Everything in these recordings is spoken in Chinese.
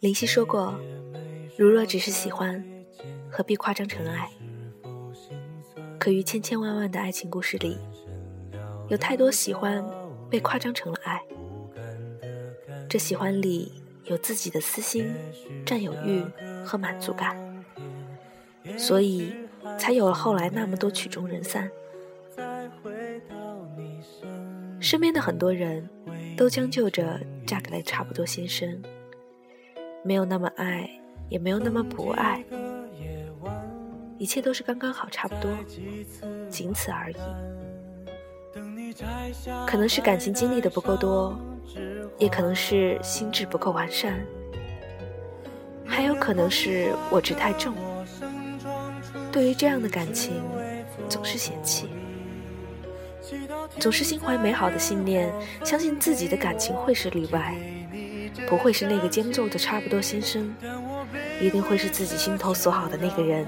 林夕说过：“如若只是喜欢，何必夸张成爱？”可于千千万万的爱情故事里，有太多喜欢被夸张成了爱。这喜欢里有自己的私心、占有欲和满足感，所以才有了后来那么多曲终人散。身边的很多人都将就着嫁给了差不多先生，没有那么爱，也没有那么不爱，一切都是刚刚好，差不多，仅此而已。可能是感情经历的不够多，也可能是心智不够完善，还有可能是我执太重。对于这样的感情，总是嫌弃。总是心怀美好的信念，相信自己的感情会是例外，不会是那个将就的差不多先生，一定会是自己心头所好的那个人，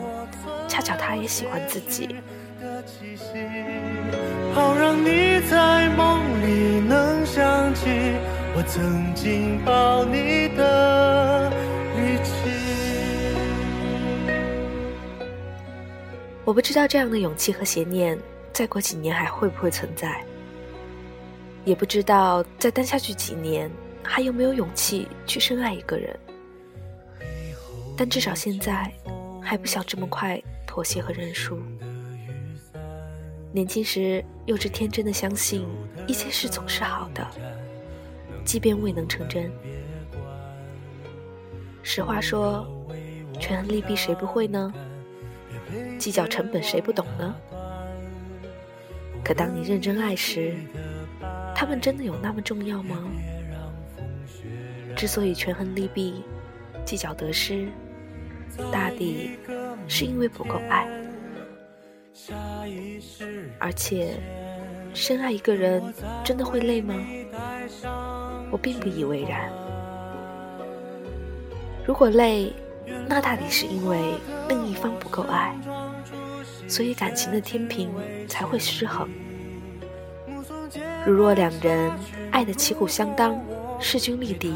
恰巧他也喜欢自己。好让你在梦里能想起我曾经抱你的力气。我不知道这样的勇气和邪念。再过几年还会不会存在？也不知道再待下去几年还有没有勇气去深爱一个人。但至少现在还不想这么快妥协和认输。年轻时幼稚天真的相信一切事总是好的，即便未能成真。实话说，权衡利弊谁不会呢？计较成本谁不懂呢？可当你认真爱时，他们真的有那么重要吗？之所以权衡利弊、计较得失，大抵是因为不够爱。而且，深爱一个人真的会累吗？我并不以为然。如果累，那大抵是因为另一方不够爱。所以感情的天平才会失衡。如若两人爱的旗鼓相当、势均力敌，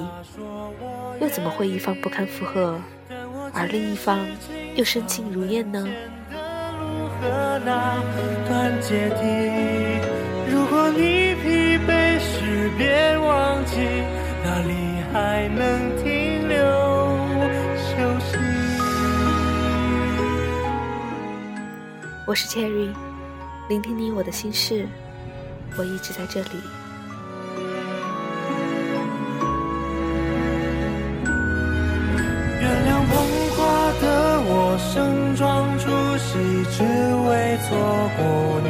又怎么会一方不堪负荷，而另一方又身轻如燕呢？如果你疲惫时，别忘记哪里还能停留。我是 Cherry，聆听你我的心事，我一直在这里。装出席，只为错过你。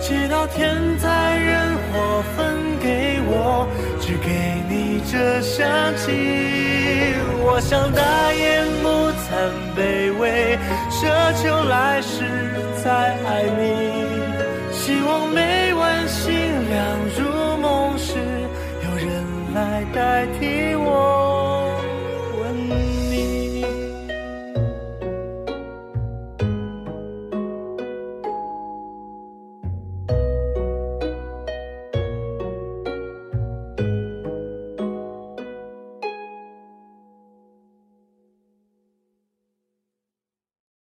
祈祷天灾人祸分给我，只给你这香气。我想大言不惭卑微，奢求来世再爱你。希望每晚星亮入梦时，有人来代替。